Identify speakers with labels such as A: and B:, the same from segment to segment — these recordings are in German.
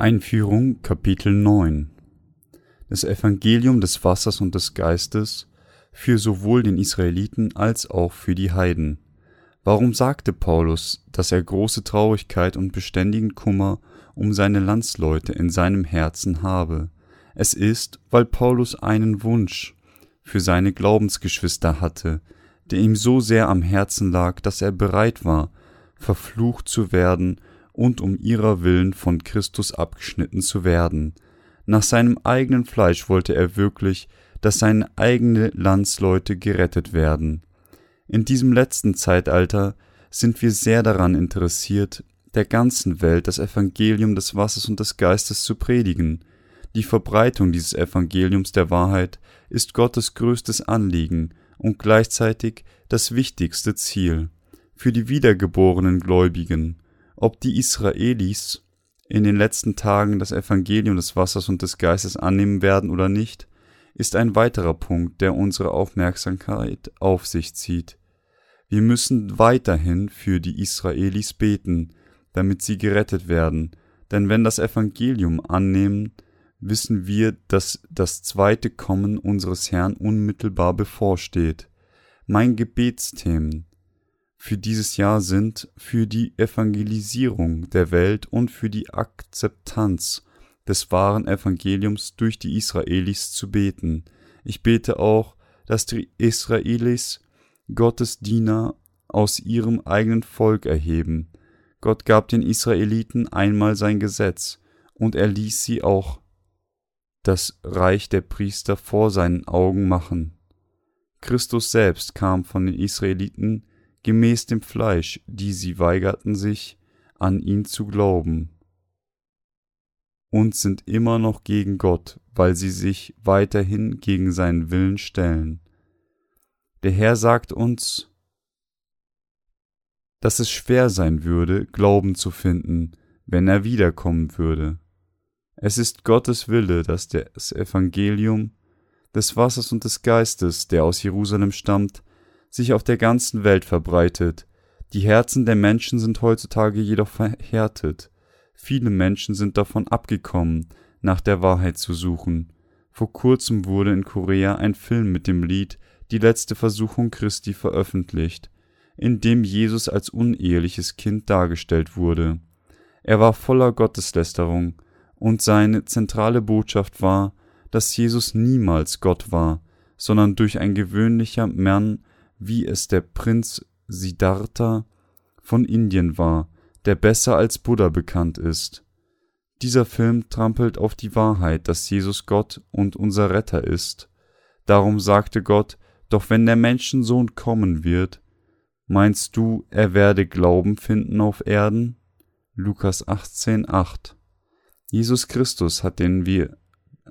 A: Einführung Kapitel 9 Das Evangelium des Wassers und des Geistes für sowohl den Israeliten als auch für die Heiden. Warum sagte Paulus, dass er große Traurigkeit und beständigen Kummer um seine Landsleute in seinem Herzen habe? Es ist, weil Paulus einen Wunsch für seine Glaubensgeschwister hatte, der ihm so sehr am Herzen lag, dass er bereit war, verflucht zu werden und um ihrer willen von Christus abgeschnitten zu werden. Nach seinem eigenen Fleisch wollte er wirklich, dass seine eigene Landsleute gerettet werden. In diesem letzten Zeitalter sind wir sehr daran interessiert, der ganzen Welt das Evangelium des Wassers und des Geistes zu predigen. Die Verbreitung dieses Evangeliums der Wahrheit ist Gottes größtes Anliegen und gleichzeitig das wichtigste Ziel. Für die wiedergeborenen Gläubigen ob die Israelis in den letzten Tagen das Evangelium des Wassers und des Geistes annehmen werden oder nicht, ist ein weiterer Punkt, der unsere Aufmerksamkeit auf sich zieht. Wir müssen weiterhin für die Israelis beten, damit sie gerettet werden, denn wenn das Evangelium annehmen, wissen wir, dass das zweite Kommen unseres Herrn unmittelbar bevorsteht. Mein Gebetsthemen für dieses Jahr sind für die Evangelisierung der Welt und für die Akzeptanz des wahren Evangeliums durch die Israelis zu beten. Ich bete auch, dass die Israelis Gottes Diener aus ihrem eigenen Volk erheben. Gott gab den Israeliten einmal sein Gesetz, und er ließ sie auch das Reich der Priester vor seinen Augen machen. Christus selbst kam von den Israeliten gemäß dem Fleisch, die sie weigerten sich, an ihn zu glauben, und sind immer noch gegen Gott, weil sie sich weiterhin gegen seinen Willen stellen. Der Herr sagt uns, dass es schwer sein würde, Glauben zu finden, wenn er wiederkommen würde. Es ist Gottes Wille, dass das Evangelium des Wassers und des Geistes, der aus Jerusalem stammt, sich auf der ganzen Welt verbreitet. Die Herzen der Menschen sind heutzutage jedoch verhärtet. Viele Menschen sind davon abgekommen, nach der Wahrheit zu suchen. Vor kurzem wurde in Korea ein Film mit dem Lied Die letzte Versuchung Christi veröffentlicht, in dem Jesus als uneheliches Kind dargestellt wurde. Er war voller Gotteslästerung, und seine zentrale Botschaft war, dass Jesus niemals Gott war, sondern durch ein gewöhnlicher Mann wie es der Prinz Siddhartha von Indien war, der besser als Buddha bekannt ist. Dieser Film trampelt auf die Wahrheit, dass Jesus Gott und unser Retter ist. Darum sagte Gott, doch wenn der Menschensohn kommen wird, meinst du, er werde Glauben finden auf Erden? Lukas 18, 8. Jesus Christus hat den wir,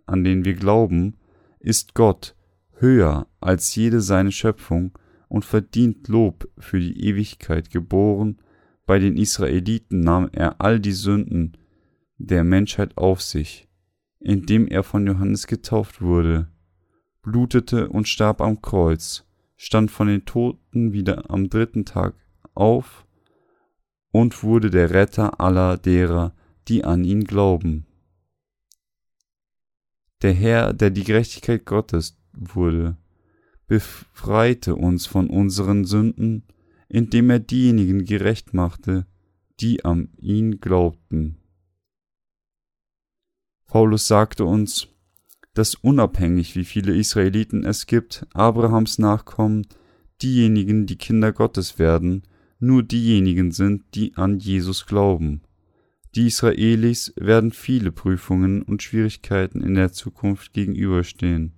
A: an den wir glauben, ist Gott, höher als jede seine Schöpfung und verdient Lob für die Ewigkeit geboren, bei den Israeliten nahm er all die Sünden der Menschheit auf sich, indem er von Johannes getauft wurde, blutete und starb am Kreuz, stand von den Toten wieder am dritten Tag auf und wurde der Retter aller derer, die an ihn glauben. Der Herr, der die Gerechtigkeit Gottes wurde, befreite uns von unseren Sünden, indem er diejenigen gerecht machte, die an ihn glaubten. Paulus sagte uns, dass unabhängig wie viele Israeliten es gibt, Abrahams Nachkommen, diejenigen, die Kinder Gottes werden, nur diejenigen sind, die an Jesus glauben. Die Israelis werden viele Prüfungen und Schwierigkeiten in der Zukunft gegenüberstehen.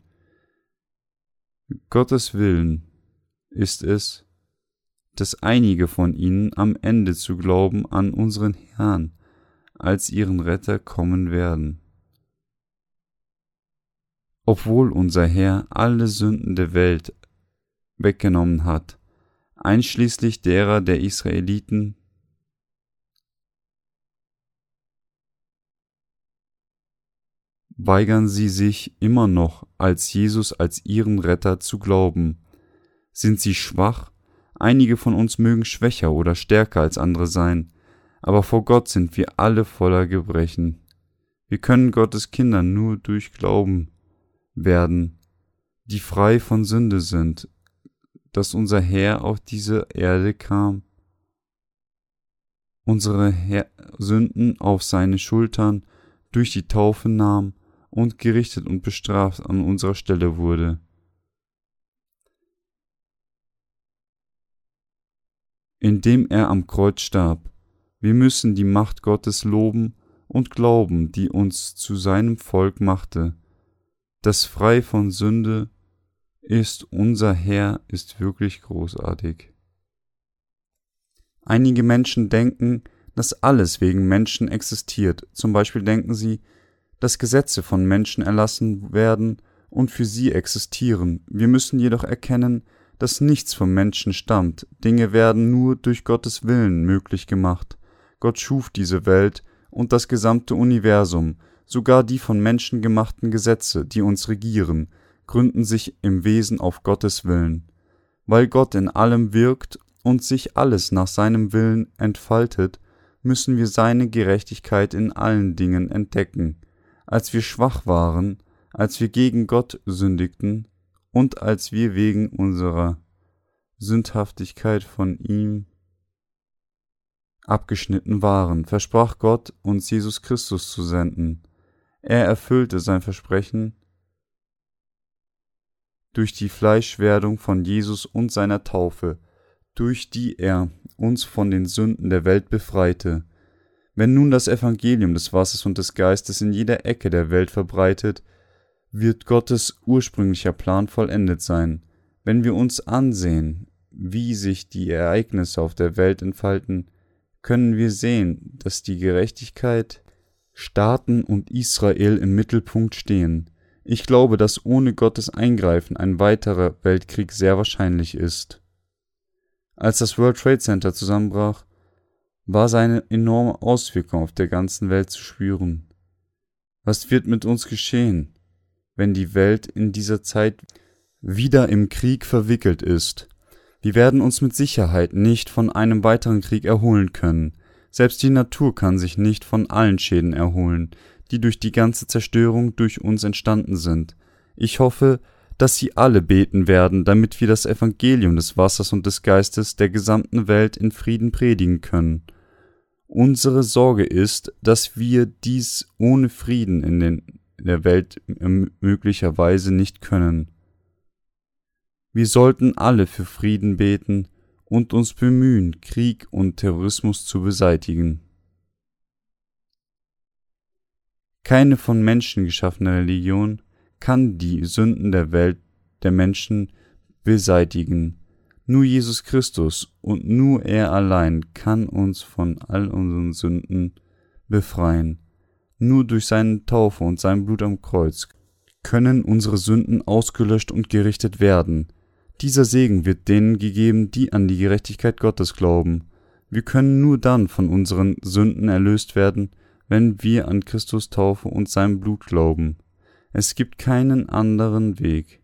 A: Gottes Willen ist es, dass einige von ihnen am Ende zu glauben an unseren Herrn als ihren Retter kommen werden. Obwohl unser Herr alle Sünden der Welt weggenommen hat, einschließlich derer der Israeliten, weigern sie sich immer noch, als Jesus als ihren Retter zu glauben. Sind sie schwach? Einige von uns mögen schwächer oder stärker als andere sein, aber vor Gott sind wir alle voller Gebrechen. Wir können Gottes Kinder nur durch Glauben werden, die frei von Sünde sind, dass unser Herr auf diese Erde kam, unsere Her Sünden auf seine Schultern durch die Taufe nahm und gerichtet und bestraft an unserer Stelle wurde. Indem er am Kreuz starb. Wir müssen die Macht Gottes loben und glauben, die uns zu seinem Volk machte. Das frei von Sünde ist unser Herr ist wirklich großartig. Einige Menschen denken, dass alles wegen Menschen existiert. Zum Beispiel denken sie, dass Gesetze von Menschen erlassen werden und für sie existieren. Wir müssen jedoch erkennen, dass nichts vom Menschen stammt. Dinge werden nur durch Gottes Willen möglich gemacht. Gott schuf diese Welt und das gesamte Universum, sogar die von Menschen gemachten Gesetze, die uns regieren, gründen sich im Wesen auf Gottes Willen. Weil Gott in allem wirkt und sich alles nach seinem Willen entfaltet, müssen wir seine Gerechtigkeit in allen Dingen entdecken. Als wir schwach waren, als wir gegen Gott sündigten und als wir wegen unserer Sündhaftigkeit von ihm abgeschnitten waren, versprach Gott, uns Jesus Christus zu senden. Er erfüllte sein Versprechen durch die Fleischwerdung von Jesus und seiner Taufe, durch die er uns von den Sünden der Welt befreite. Wenn nun das Evangelium des Wassers und des Geistes in jeder Ecke der Welt verbreitet, wird Gottes ursprünglicher Plan vollendet sein. Wenn wir uns ansehen, wie sich die Ereignisse auf der Welt entfalten, können wir sehen, dass die Gerechtigkeit, Staaten und Israel im Mittelpunkt stehen. Ich glaube, dass ohne Gottes Eingreifen ein weiterer Weltkrieg sehr wahrscheinlich ist. Als das World Trade Center zusammenbrach, war seine enorme Auswirkung auf der ganzen Welt zu spüren. Was wird mit uns geschehen, wenn die Welt in dieser Zeit wieder im Krieg verwickelt ist? Wir werden uns mit Sicherheit nicht von einem weiteren Krieg erholen können. Selbst die Natur kann sich nicht von allen Schäden erholen, die durch die ganze Zerstörung durch uns entstanden sind. Ich hoffe, dass Sie alle beten werden, damit wir das Evangelium des Wassers und des Geistes der gesamten Welt in Frieden predigen können. Unsere Sorge ist, dass wir dies ohne Frieden in, den, in der Welt möglicherweise nicht können. Wir sollten alle für Frieden beten und uns bemühen, Krieg und Terrorismus zu beseitigen. Keine von Menschen geschaffene Religion kann die Sünden der Welt der Menschen beseitigen. Nur Jesus Christus und nur er allein kann uns von all unseren Sünden befreien. Nur durch seine Taufe und sein Blut am Kreuz können unsere Sünden ausgelöscht und gerichtet werden. Dieser Segen wird denen gegeben, die an die Gerechtigkeit Gottes glauben. Wir können nur dann von unseren Sünden erlöst werden, wenn wir an Christus Taufe und sein Blut glauben. Es gibt keinen anderen Weg.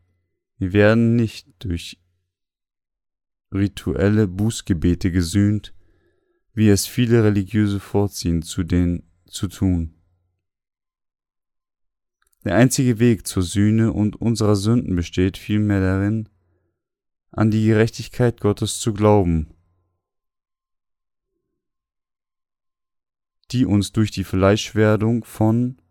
A: Wir werden nicht durch rituelle Bußgebete gesühnt, wie es viele Religiöse vorziehen, zu den zu tun. Der einzige Weg zur Sühne und unserer Sünden besteht vielmehr darin, an die Gerechtigkeit Gottes zu glauben, die uns durch die Fleischwerdung von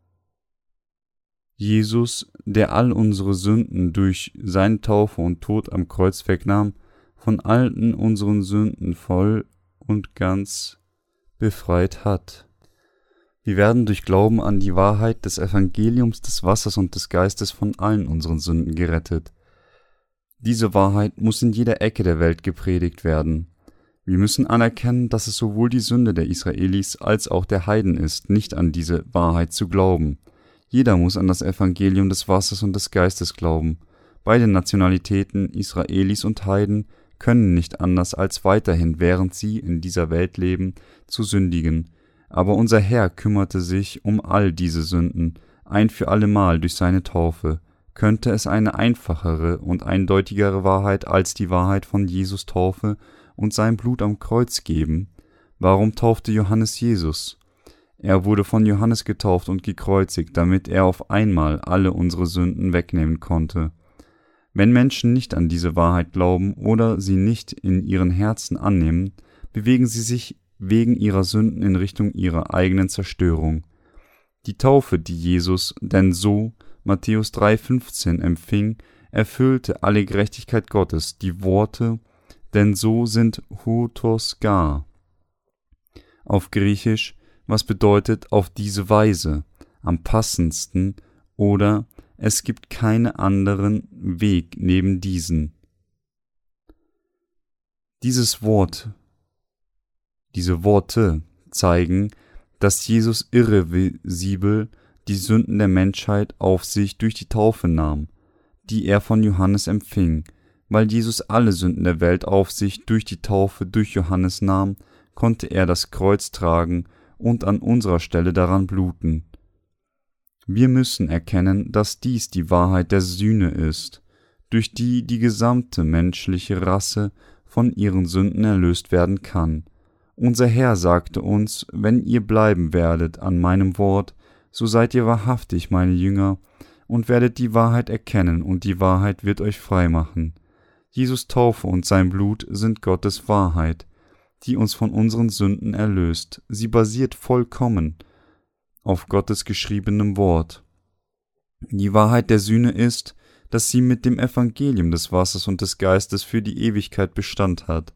A: Jesus, der all unsere Sünden durch seine Taufe und Tod am Kreuz wegnahm, von allen unseren Sünden voll und ganz befreit hat. Wir werden durch Glauben an die Wahrheit des Evangeliums des Wassers und des Geistes von allen unseren Sünden gerettet. Diese Wahrheit muss in jeder Ecke der Welt gepredigt werden. Wir müssen anerkennen, dass es sowohl die Sünde der Israelis als auch der Heiden ist, nicht an diese Wahrheit zu glauben. Jeder muss an das Evangelium des Wassers und des Geistes glauben. Beide Nationalitäten, Israelis und Heiden, können nicht anders als weiterhin, während sie in dieser Welt leben, zu sündigen. Aber unser Herr kümmerte sich um all diese Sünden, ein für allemal durch seine Taufe. Könnte es eine einfachere und eindeutigere Wahrheit als die Wahrheit von Jesus Taufe und sein Blut am Kreuz geben? Warum taufte Johannes Jesus? Er wurde von Johannes getauft und gekreuzigt, damit er auf einmal alle unsere Sünden wegnehmen konnte. Wenn Menschen nicht an diese Wahrheit glauben oder sie nicht in ihren Herzen annehmen, bewegen sie sich wegen ihrer Sünden in Richtung ihrer eigenen Zerstörung. Die Taufe, die Jesus denn so Matthäus 3,15 empfing, erfüllte alle Gerechtigkeit Gottes. Die Worte denn so sind hutos gar auf Griechisch, was bedeutet auf diese Weise, am passendsten oder es gibt keinen anderen Weg neben diesen. Dieses Wort, diese Worte zeigen, dass Jesus irrevisibel die Sünden der Menschheit auf sich durch die Taufe nahm, die er von Johannes empfing. Weil Jesus alle Sünden der Welt auf sich durch die Taufe durch Johannes nahm, konnte er das Kreuz tragen und an unserer Stelle daran bluten. Wir müssen erkennen, dass dies die Wahrheit der Sühne ist, durch die die gesamte menschliche Rasse von ihren Sünden erlöst werden kann. Unser Herr sagte uns, wenn ihr bleiben werdet an meinem Wort, so seid ihr wahrhaftig meine Jünger und werdet die Wahrheit erkennen, und die Wahrheit wird euch frei machen. Jesus Taufe und sein Blut sind Gottes Wahrheit, die uns von unseren Sünden erlöst. Sie basiert vollkommen auf Gottes geschriebenem Wort. Die Wahrheit der Sühne ist, dass sie mit dem Evangelium des Wassers und des Geistes für die Ewigkeit Bestand hat,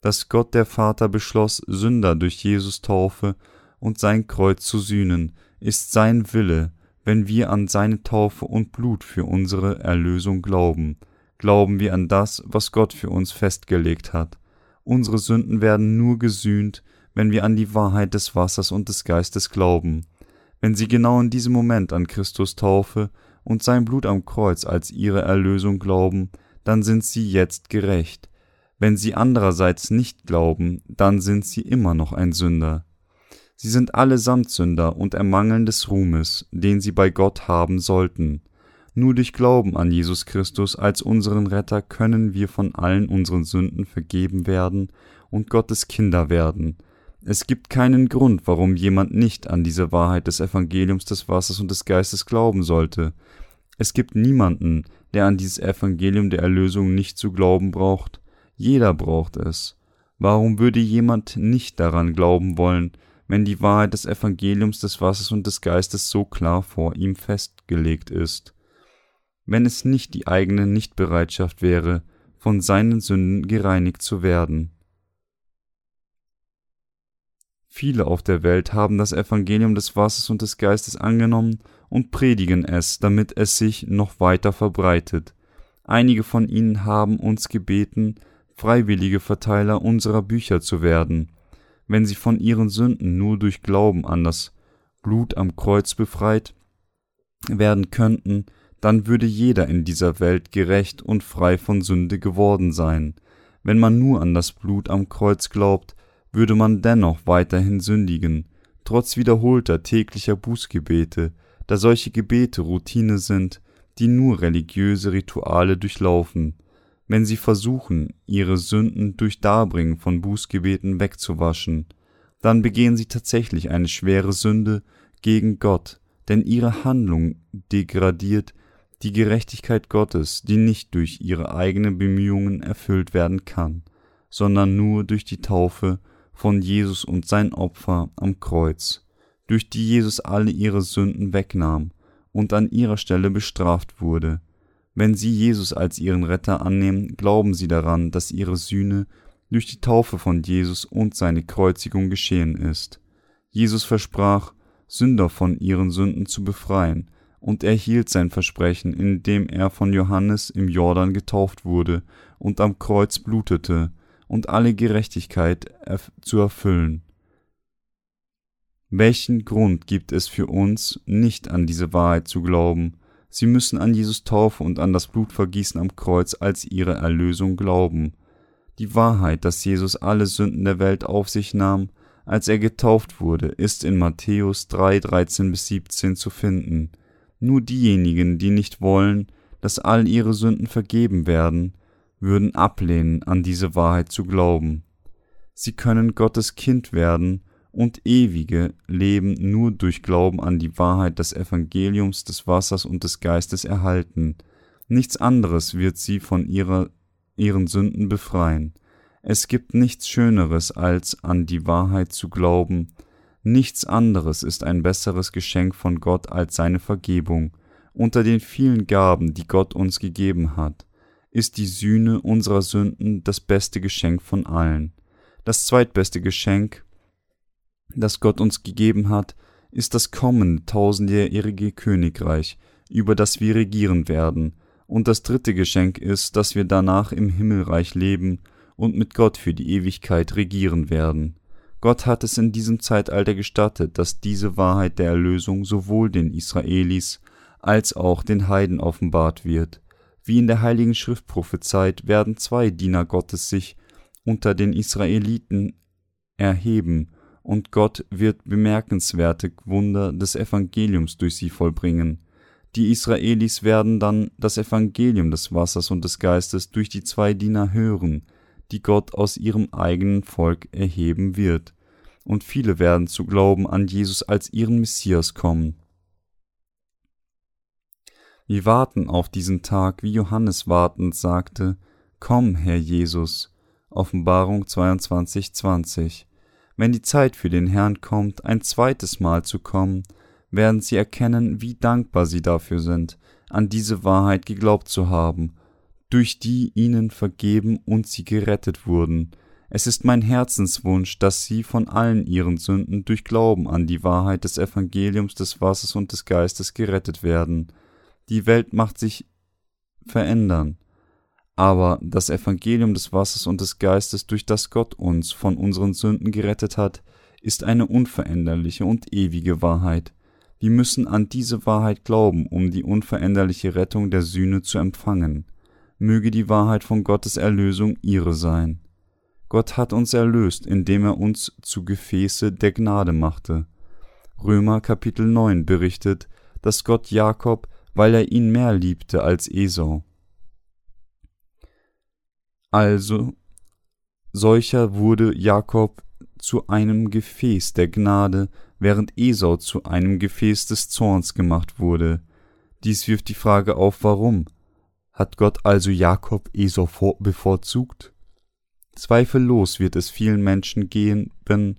A: dass Gott der Vater beschloss, Sünder durch Jesus Taufe und sein Kreuz zu sühnen, ist sein Wille, wenn wir an seine Taufe und Blut für unsere Erlösung glauben, glauben wir an das, was Gott für uns festgelegt hat. Unsere Sünden werden nur gesühnt, wenn wir an die Wahrheit des Wassers und des Geistes glauben. Wenn sie genau in diesem Moment an Christus Taufe und sein Blut am Kreuz als ihre Erlösung glauben, dann sind sie jetzt gerecht. Wenn sie andererseits nicht glauben, dann sind sie immer noch ein Sünder. Sie sind allesamt Sünder und ermangeln des Ruhmes, den sie bei Gott haben sollten. Nur durch Glauben an Jesus Christus als unseren Retter können wir von allen unseren Sünden vergeben werden und Gottes Kinder werden, es gibt keinen Grund, warum jemand nicht an diese Wahrheit des Evangeliums des Wassers und des Geistes glauben sollte. Es gibt niemanden, der an dieses Evangelium der Erlösung nicht zu glauben braucht. Jeder braucht es. Warum würde jemand nicht daran glauben wollen, wenn die Wahrheit des Evangeliums des Wassers und des Geistes so klar vor ihm festgelegt ist? Wenn es nicht die eigene Nichtbereitschaft wäre, von seinen Sünden gereinigt zu werden. Viele auf der Welt haben das Evangelium des Wassers und des Geistes angenommen und predigen es, damit es sich noch weiter verbreitet. Einige von ihnen haben uns gebeten, freiwillige Verteiler unserer Bücher zu werden. Wenn sie von ihren Sünden nur durch Glauben an das Blut am Kreuz befreit werden könnten, dann würde jeder in dieser Welt gerecht und frei von Sünde geworden sein. Wenn man nur an das Blut am Kreuz glaubt, würde man dennoch weiterhin sündigen, trotz wiederholter täglicher Bußgebete, da solche Gebete Routine sind, die nur religiöse Rituale durchlaufen, wenn sie versuchen, ihre Sünden durch Darbringen von Bußgebeten wegzuwaschen, dann begehen sie tatsächlich eine schwere Sünde gegen Gott, denn ihre Handlung degradiert die Gerechtigkeit Gottes, die nicht durch ihre eigenen Bemühungen erfüllt werden kann, sondern nur durch die Taufe von Jesus und sein Opfer am Kreuz, durch die Jesus alle ihre Sünden wegnahm und an ihrer Stelle bestraft wurde. Wenn sie Jesus als ihren Retter annehmen, glauben sie daran, dass ihre Sühne durch die Taufe von Jesus und seine Kreuzigung geschehen ist. Jesus versprach, Sünder von ihren Sünden zu befreien, und er hielt sein Versprechen, indem er von Johannes im Jordan getauft wurde und am Kreuz blutete, und alle Gerechtigkeit zu erfüllen. Welchen Grund gibt es für uns, nicht an diese Wahrheit zu glauben? Sie müssen an Jesus Taufe und an das Blutvergießen am Kreuz als ihre Erlösung glauben. Die Wahrheit, dass Jesus alle Sünden der Welt auf sich nahm, als er getauft wurde, ist in Matthäus 3, 13 bis 17 zu finden. Nur diejenigen, die nicht wollen, dass all ihre Sünden vergeben werden, würden ablehnen, an diese Wahrheit zu glauben. Sie können Gottes Kind werden und ewige Leben nur durch Glauben an die Wahrheit des Evangeliums des Wassers und des Geistes erhalten. Nichts anderes wird sie von ihrer, ihren Sünden befreien. Es gibt nichts Schöneres, als an die Wahrheit zu glauben. Nichts anderes ist ein besseres Geschenk von Gott als seine Vergebung. Unter den vielen Gaben, die Gott uns gegeben hat, ist die Sühne unserer Sünden das beste Geschenk von allen. Das zweitbeste Geschenk, das Gott uns gegeben hat, ist das kommende tausendjährige Königreich, über das wir regieren werden, und das dritte Geschenk ist, dass wir danach im Himmelreich leben und mit Gott für die Ewigkeit regieren werden. Gott hat es in diesem Zeitalter gestattet, dass diese Wahrheit der Erlösung sowohl den Israelis als auch den Heiden offenbart wird. Wie in der Heiligen Schrift prophezeit, werden zwei Diener Gottes sich unter den Israeliten erheben, und Gott wird bemerkenswerte Wunder des Evangeliums durch sie vollbringen. Die Israelis werden dann das Evangelium des Wassers und des Geistes durch die zwei Diener hören, die Gott aus ihrem eigenen Volk erheben wird, und viele werden zu glauben an Jesus als ihren Messias kommen. Wir warten auf diesen Tag, wie Johannes wartend sagte, Komm, Herr Jesus. Offenbarung 22, 20. Wenn die Zeit für den Herrn kommt, ein zweites Mal zu kommen, werden sie erkennen, wie dankbar sie dafür sind, an diese Wahrheit geglaubt zu haben durch die ihnen vergeben und sie gerettet wurden. Es ist mein Herzenswunsch, dass sie von allen ihren Sünden durch Glauben an die Wahrheit des Evangeliums des Wassers und des Geistes gerettet werden. Die Welt macht sich verändern. Aber das Evangelium des Wassers und des Geistes, durch das Gott uns von unseren Sünden gerettet hat, ist eine unveränderliche und ewige Wahrheit. Wir müssen an diese Wahrheit glauben, um die unveränderliche Rettung der Sühne zu empfangen möge die Wahrheit von Gottes Erlösung ihre sein. Gott hat uns erlöst, indem er uns zu Gefäße der Gnade machte. Römer Kapitel 9 berichtet, dass Gott Jakob, weil er ihn mehr liebte als Esau. Also, solcher wurde Jakob zu einem Gefäß der Gnade, während Esau zu einem Gefäß des Zorns gemacht wurde. Dies wirft die Frage auf, warum. Hat Gott also Jakob Esau bevorzugt? Zweifellos wird es vielen Menschen gehen, wenn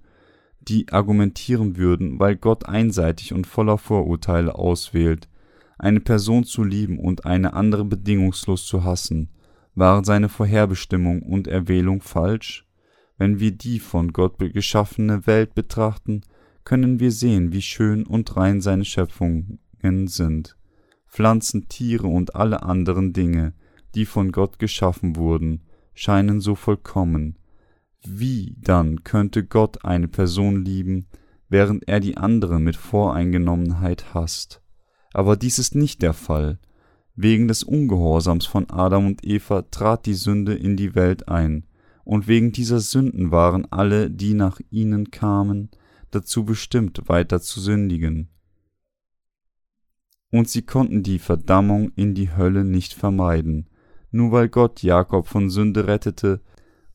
A: die argumentieren würden, weil Gott einseitig und voller Vorurteile auswählt, eine Person zu lieben und eine andere bedingungslos zu hassen, waren seine Vorherbestimmung und Erwählung falsch? Wenn wir die von Gott geschaffene Welt betrachten, können wir sehen, wie schön und rein seine Schöpfungen sind. Pflanzen, Tiere und alle anderen Dinge, die von Gott geschaffen wurden, scheinen so vollkommen. Wie dann könnte Gott eine Person lieben, während er die andere mit Voreingenommenheit hasst? Aber dies ist nicht der Fall. Wegen des Ungehorsams von Adam und Eva trat die Sünde in die Welt ein, und wegen dieser Sünden waren alle, die nach ihnen kamen, dazu bestimmt, weiter zu sündigen und sie konnten die Verdammung in die Hölle nicht vermeiden, nur weil Gott Jakob von Sünde rettete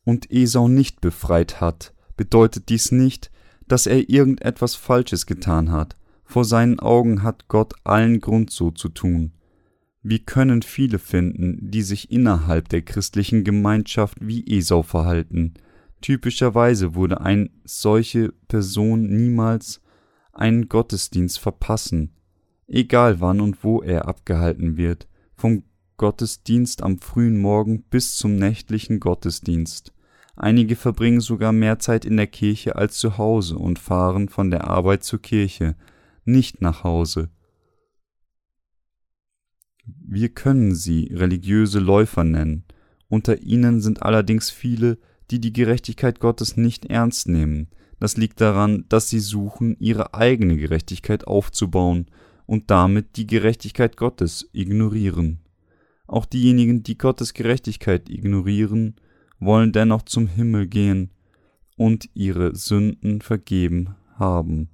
A: und Esau nicht befreit hat, bedeutet dies nicht, dass er irgendetwas Falsches getan hat. Vor seinen Augen hat Gott allen Grund so zu tun. Wir können viele finden, die sich innerhalb der christlichen Gemeinschaft wie Esau verhalten. Typischerweise würde eine solche Person niemals einen Gottesdienst verpassen, egal wann und wo er abgehalten wird, vom Gottesdienst am frühen Morgen bis zum nächtlichen Gottesdienst. Einige verbringen sogar mehr Zeit in der Kirche als zu Hause und fahren von der Arbeit zur Kirche, nicht nach Hause. Wir können sie religiöse Läufer nennen, unter ihnen sind allerdings viele, die die Gerechtigkeit Gottes nicht ernst nehmen. Das liegt daran, dass sie suchen, ihre eigene Gerechtigkeit aufzubauen und damit die Gerechtigkeit Gottes ignorieren. Auch diejenigen, die Gottes Gerechtigkeit ignorieren, wollen dennoch zum Himmel gehen und ihre Sünden vergeben haben.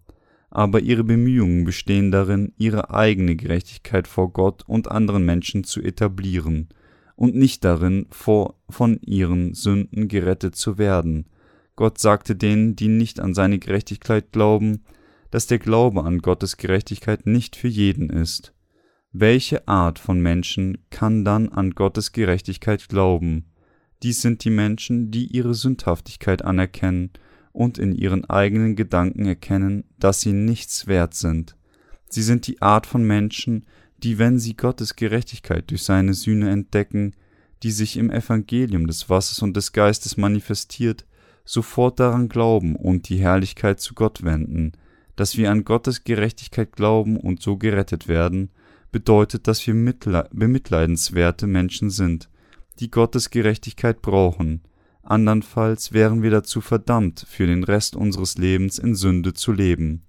A: Aber ihre Bemühungen bestehen darin, ihre eigene Gerechtigkeit vor Gott und anderen Menschen zu etablieren und nicht darin, vor, von ihren Sünden gerettet zu werden. Gott sagte denen, die nicht an seine Gerechtigkeit glauben, dass der Glaube an Gottes Gerechtigkeit nicht für jeden ist. Welche Art von Menschen kann dann an Gottes Gerechtigkeit glauben? Dies sind die Menschen, die ihre Sündhaftigkeit anerkennen und in ihren eigenen Gedanken erkennen, dass sie nichts wert sind. Sie sind die Art von Menschen, die, wenn sie Gottes Gerechtigkeit durch seine Sühne entdecken, die sich im Evangelium des Wassers und des Geistes manifestiert, sofort daran glauben und die Herrlichkeit zu Gott wenden, dass wir an Gottes Gerechtigkeit glauben und so gerettet werden, bedeutet, dass wir bemitleidenswerte Menschen sind, die Gottes Gerechtigkeit brauchen, andernfalls wären wir dazu verdammt, für den Rest unseres Lebens in Sünde zu leben.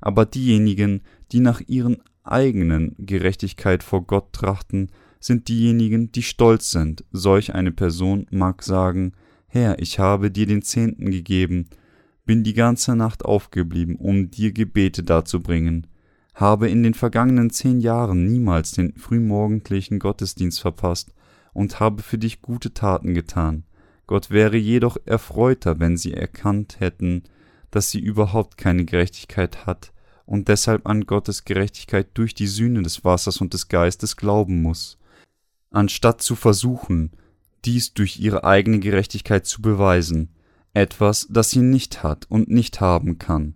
A: Aber diejenigen, die nach ihren eigenen Gerechtigkeit vor Gott trachten, sind diejenigen, die stolz sind. Solch eine Person mag sagen, Herr, ich habe dir den Zehnten gegeben, bin die ganze Nacht aufgeblieben, um dir Gebete darzubringen, habe in den vergangenen zehn Jahren niemals den frühmorgendlichen Gottesdienst verpasst und habe für dich gute Taten getan. Gott wäre jedoch erfreuter, wenn sie erkannt hätten, dass sie überhaupt keine Gerechtigkeit hat und deshalb an Gottes Gerechtigkeit durch die Sühne des Wassers und des Geistes glauben muss, anstatt zu versuchen, dies durch ihre eigene Gerechtigkeit zu beweisen, etwas, das sie nicht hat und nicht haben kann.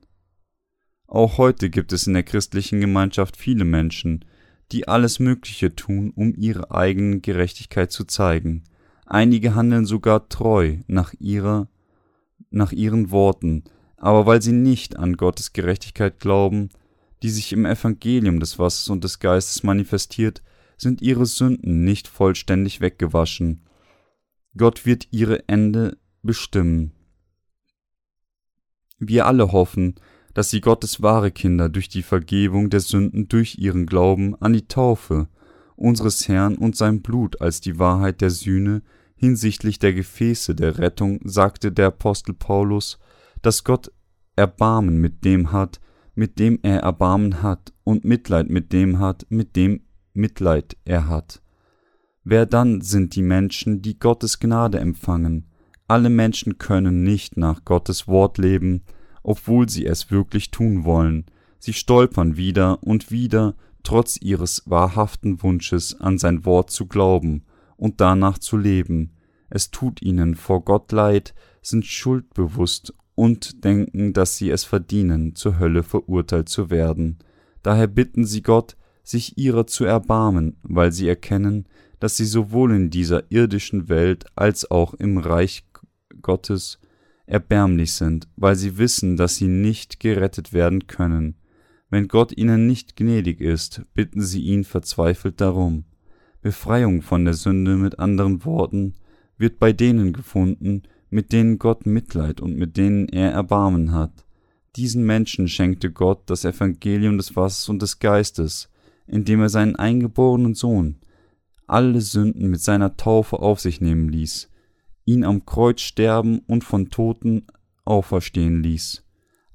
A: Auch heute gibt es in der christlichen Gemeinschaft viele Menschen, die alles Mögliche tun, um ihre eigene Gerechtigkeit zu zeigen. Einige handeln sogar treu nach ihrer, nach ihren Worten, aber weil sie nicht an Gottes Gerechtigkeit glauben, die sich im Evangelium des Wassers und des Geistes manifestiert, sind ihre Sünden nicht vollständig weggewaschen. Gott wird ihre Ende bestimmen. Wir alle hoffen, dass sie Gottes wahre Kinder durch die Vergebung der Sünden durch ihren Glauben an die Taufe unseres Herrn und sein Blut als die Wahrheit der Sühne hinsichtlich der Gefäße der Rettung sagte der Apostel Paulus, dass Gott Erbarmen mit dem hat, mit dem er Erbarmen hat, und Mitleid mit dem hat, mit dem Mitleid er hat. Wer dann sind die Menschen, die Gottes Gnade empfangen? Alle Menschen können nicht nach Gottes Wort leben, obwohl sie es wirklich tun wollen. Sie stolpern wieder und wieder, trotz ihres wahrhaften Wunsches an sein Wort zu glauben und danach zu leben. Es tut ihnen vor Gott leid, sind schuldbewusst und denken, dass sie es verdienen, zur Hölle verurteilt zu werden. Daher bitten sie Gott, sich ihrer zu erbarmen, weil sie erkennen, dass sie sowohl in dieser irdischen Welt als auch im Reich Gottes erbärmlich sind, weil sie wissen, dass sie nicht gerettet werden können. Wenn Gott ihnen nicht gnädig ist, bitten sie ihn verzweifelt darum. Befreiung von der Sünde mit anderen Worten wird bei denen gefunden, mit denen Gott Mitleid und mit denen er Erbarmen hat. Diesen Menschen schenkte Gott das Evangelium des Wassers und des Geistes, indem er seinen eingeborenen Sohn alle Sünden mit seiner Taufe auf sich nehmen ließ, ihn am Kreuz sterben und von Toten auferstehen ließ.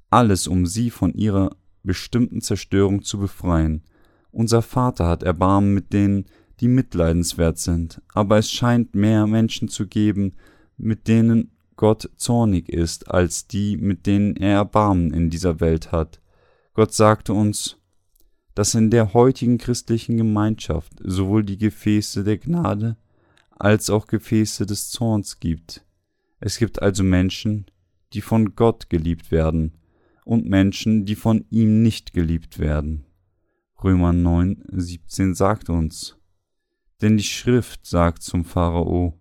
A: Alles, um sie von ihrer bestimmten Zerstörung zu befreien. Unser Vater hat Erbarmen mit denen, die mitleidenswert sind, aber es scheint mehr Menschen zu geben, mit denen Gott zornig ist, als die, mit denen er Erbarmen in dieser Welt hat. Gott sagte uns, dass in der heutigen christlichen Gemeinschaft sowohl die Gefäße der Gnade als auch Gefäße des Zorns gibt. Es gibt also Menschen, die von Gott geliebt werden, und Menschen, die von ihm nicht geliebt werden. Römer 9, 17 sagt uns, denn die Schrift sagt zum Pharao,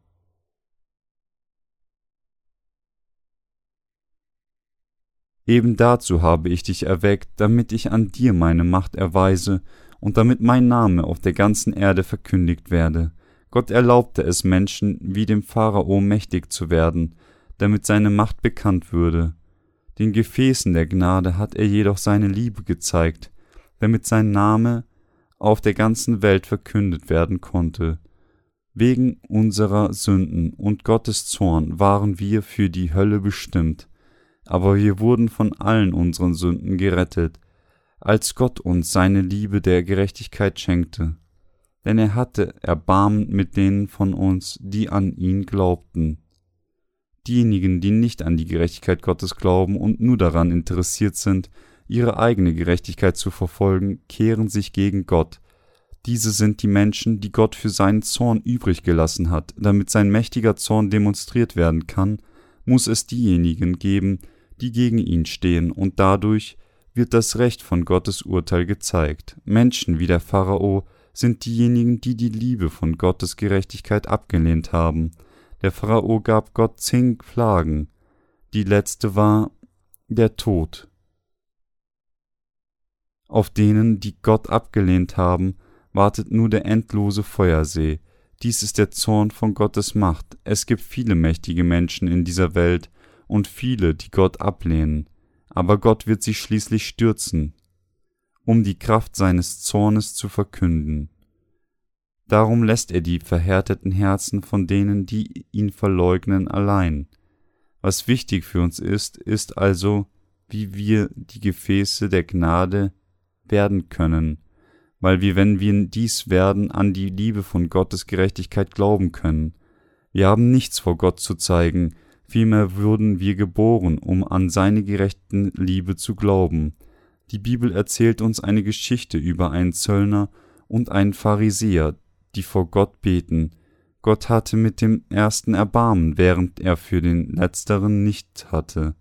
A: Eben dazu habe ich dich erweckt, damit ich an dir meine Macht erweise und damit mein Name auf der ganzen Erde verkündigt werde. Gott erlaubte es Menschen wie dem Pharao mächtig zu werden, damit seine Macht bekannt würde. Den Gefäßen der Gnade hat er jedoch seine Liebe gezeigt, damit sein Name auf der ganzen Welt verkündet werden konnte. Wegen unserer Sünden und Gottes Zorn waren wir für die Hölle bestimmt, aber wir wurden von allen unseren Sünden gerettet, als Gott uns seine Liebe der Gerechtigkeit schenkte. Denn er hatte Erbarmen mit denen von uns, die an ihn glaubten. Diejenigen, die nicht an die Gerechtigkeit Gottes glauben und nur daran interessiert sind, ihre eigene Gerechtigkeit zu verfolgen, kehren sich gegen Gott. Diese sind die Menschen, die Gott für seinen Zorn übrig gelassen hat. Damit sein mächtiger Zorn demonstriert werden kann, muss es diejenigen geben, die gegen ihn stehen, und dadurch wird das Recht von Gottes Urteil gezeigt. Menschen wie der Pharao sind diejenigen, die die Liebe von Gottes Gerechtigkeit abgelehnt haben. Der Pharao gab Gott zehn Plagen. Die letzte war der Tod. Auf denen, die Gott abgelehnt haben, wartet nur der endlose Feuersee. Dies ist der Zorn von Gottes Macht. Es gibt viele mächtige Menschen in dieser Welt und viele, die Gott ablehnen, aber Gott wird sie schließlich stürzen, um die Kraft seines Zornes zu verkünden. Darum lässt er die verhärteten Herzen von denen, die ihn verleugnen, allein. Was wichtig für uns ist, ist also, wie wir die Gefäße der Gnade werden können, weil wir, wenn wir dies werden, an die Liebe von Gottes Gerechtigkeit glauben können. Wir haben nichts vor Gott zu zeigen, vielmehr würden wir geboren, um an seine gerechten Liebe zu glauben. Die Bibel erzählt uns eine Geschichte über einen Zöllner und einen Pharisäer, die vor Gott beten. Gott hatte mit dem ersten Erbarmen, während er für den letzteren nicht hatte.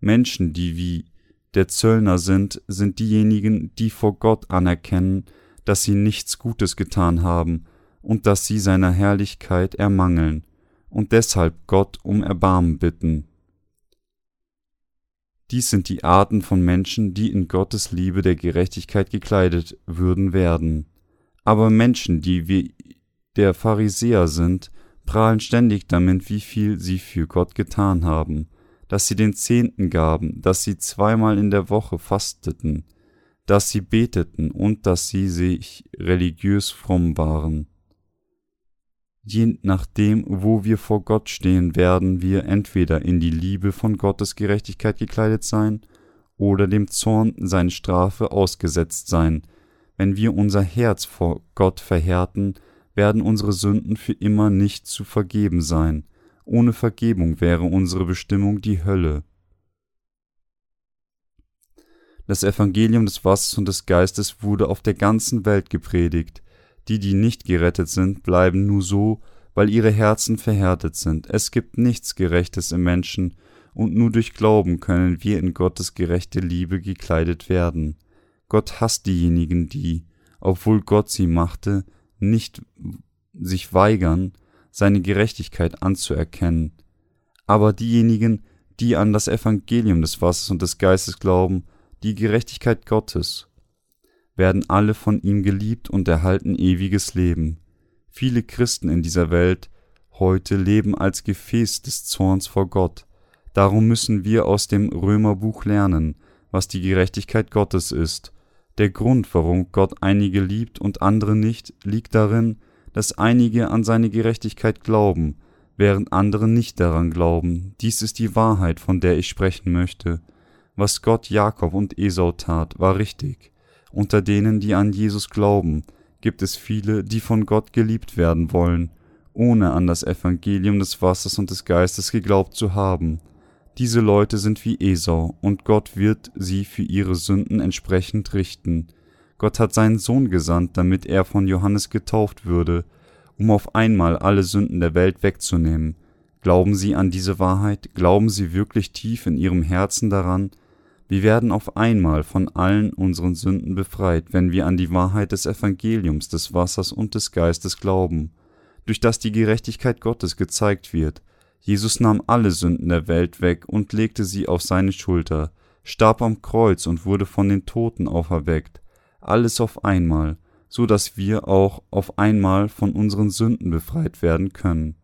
A: Menschen, die wie der Zöllner sind, sind diejenigen, die vor Gott anerkennen, dass sie nichts Gutes getan haben und dass sie seiner Herrlichkeit ermangeln und deshalb Gott um Erbarmen bitten. Dies sind die Arten von Menschen, die in Gottes Liebe der Gerechtigkeit gekleidet würden werden. Aber Menschen, die wie der Pharisäer sind, prahlen ständig damit, wie viel sie für Gott getan haben, dass sie den Zehnten gaben, dass sie zweimal in der Woche fasteten, dass sie beteten und dass sie sich religiös fromm waren. Je nachdem, wo wir vor Gott stehen, werden wir entweder in die Liebe von Gottes Gerechtigkeit gekleidet sein oder dem Zorn seine Strafe ausgesetzt sein, wenn wir unser Herz vor Gott verhärten, werden unsere Sünden für immer nicht zu vergeben sein. Ohne Vergebung wäre unsere Bestimmung die Hölle. Das Evangelium des Wassers und des Geistes wurde auf der ganzen Welt gepredigt. Die, die nicht gerettet sind, bleiben nur so, weil ihre Herzen verhärtet sind. Es gibt nichts Gerechtes im Menschen, und nur durch Glauben können wir in Gottes gerechte Liebe gekleidet werden. Gott hasst diejenigen, die, obwohl Gott sie machte, nicht sich weigern, seine Gerechtigkeit anzuerkennen. Aber diejenigen, die an das Evangelium des Wassers und des Geistes glauben, die Gerechtigkeit Gottes, werden alle von ihm geliebt und erhalten ewiges Leben. Viele Christen in dieser Welt heute leben als Gefäß des Zorns vor Gott. Darum müssen wir aus dem Römerbuch lernen, was die Gerechtigkeit Gottes ist der Grund, warum Gott einige liebt und andere nicht, liegt darin, dass einige an seine Gerechtigkeit glauben, während andere nicht daran glauben. Dies ist die Wahrheit, von der ich sprechen möchte. Was Gott Jakob und Esau tat, war richtig. Unter denen, die an Jesus glauben, gibt es viele, die von Gott geliebt werden wollen, ohne an das Evangelium des Wassers und des Geistes geglaubt zu haben. Diese Leute sind wie Esau, und Gott wird sie für ihre Sünden entsprechend richten. Gott hat seinen Sohn gesandt, damit er von Johannes getauft würde, um auf einmal alle Sünden der Welt wegzunehmen. Glauben Sie an diese Wahrheit? Glauben Sie wirklich tief in Ihrem Herzen daran? Wir werden auf einmal von allen unseren Sünden befreit, wenn wir an die Wahrheit des Evangeliums, des Wassers und des Geistes glauben, durch das die Gerechtigkeit Gottes gezeigt wird, Jesus nahm alle Sünden der Welt weg und legte sie auf seine Schulter, starb am Kreuz und wurde von den Toten auferweckt, alles auf einmal, so dass wir auch auf einmal von unseren Sünden befreit werden können.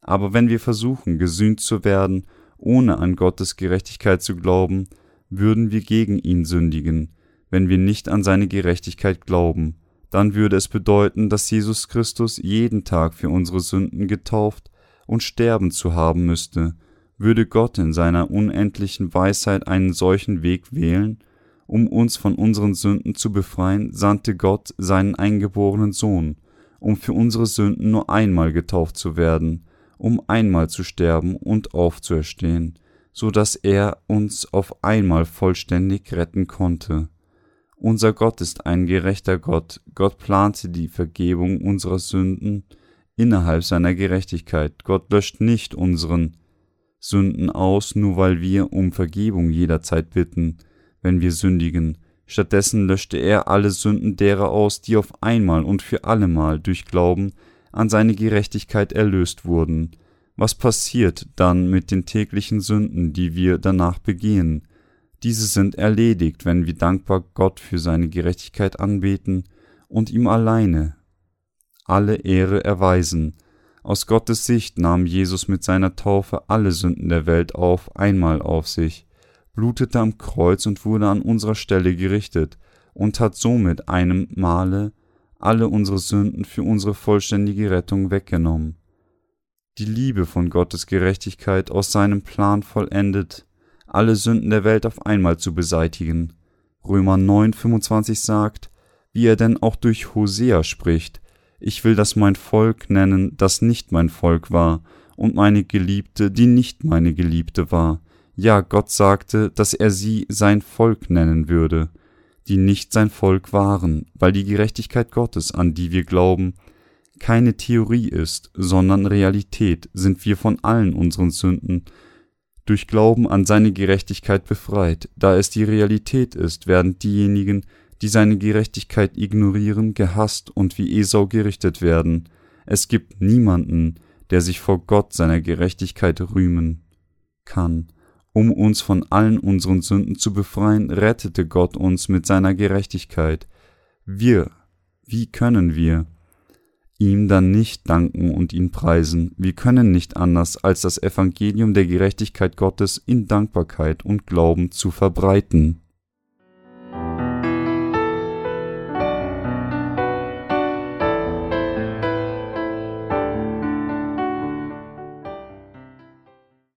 A: Aber wenn wir versuchen, gesühnt zu werden, ohne an Gottes Gerechtigkeit zu glauben, würden wir gegen ihn sündigen, wenn wir nicht an seine Gerechtigkeit glauben, dann würde es bedeuten, dass Jesus Christus jeden Tag für unsere Sünden getauft und sterben zu haben müsste, würde Gott in seiner unendlichen Weisheit einen solchen Weg wählen, um uns von unseren Sünden zu befreien, sandte Gott seinen eingeborenen Sohn, um für unsere Sünden nur einmal getauft zu werden um einmal zu sterben und aufzuerstehen, so dass er uns auf einmal vollständig retten konnte. Unser Gott ist ein gerechter Gott. Gott plante die Vergebung unserer Sünden innerhalb seiner Gerechtigkeit. Gott löscht nicht unseren Sünden aus, nur weil wir um Vergebung jederzeit bitten, wenn wir sündigen. Stattdessen löschte er alle Sünden derer aus, die auf einmal und für allemal durch Glauben an seine Gerechtigkeit erlöst wurden. Was passiert dann mit den täglichen Sünden, die wir danach begehen? Diese sind erledigt, wenn wir dankbar Gott für seine Gerechtigkeit anbeten und ihm alleine alle Ehre erweisen. Aus Gottes Sicht nahm Jesus mit seiner Taufe alle Sünden der Welt auf einmal auf sich, blutete am Kreuz und wurde an unserer Stelle gerichtet und hat somit einem Male alle unsere Sünden für unsere vollständige Rettung weggenommen. Die Liebe von Gottes Gerechtigkeit aus seinem Plan vollendet, alle Sünden der Welt auf einmal zu beseitigen. Römer 9,25 sagt, wie er denn auch durch Hosea spricht, ich will das mein Volk nennen, das nicht mein Volk war, und meine Geliebte, die nicht meine Geliebte war. Ja, Gott sagte, dass er sie sein Volk nennen würde, die nicht sein Volk waren, weil die Gerechtigkeit Gottes, an die wir glauben, keine Theorie ist, sondern Realität, sind wir von allen unseren Sünden durch Glauben an seine Gerechtigkeit befreit. Da es die Realität ist, werden diejenigen, die seine Gerechtigkeit ignorieren, gehasst und wie Esau gerichtet werden. Es gibt niemanden, der sich vor Gott seiner Gerechtigkeit rühmen kann. Um uns von allen unseren Sünden zu befreien, rettete Gott uns mit seiner Gerechtigkeit. Wir, wie können wir ihm dann nicht danken und ihn preisen? Wir können nicht anders, als das Evangelium der Gerechtigkeit Gottes in Dankbarkeit und Glauben zu verbreiten.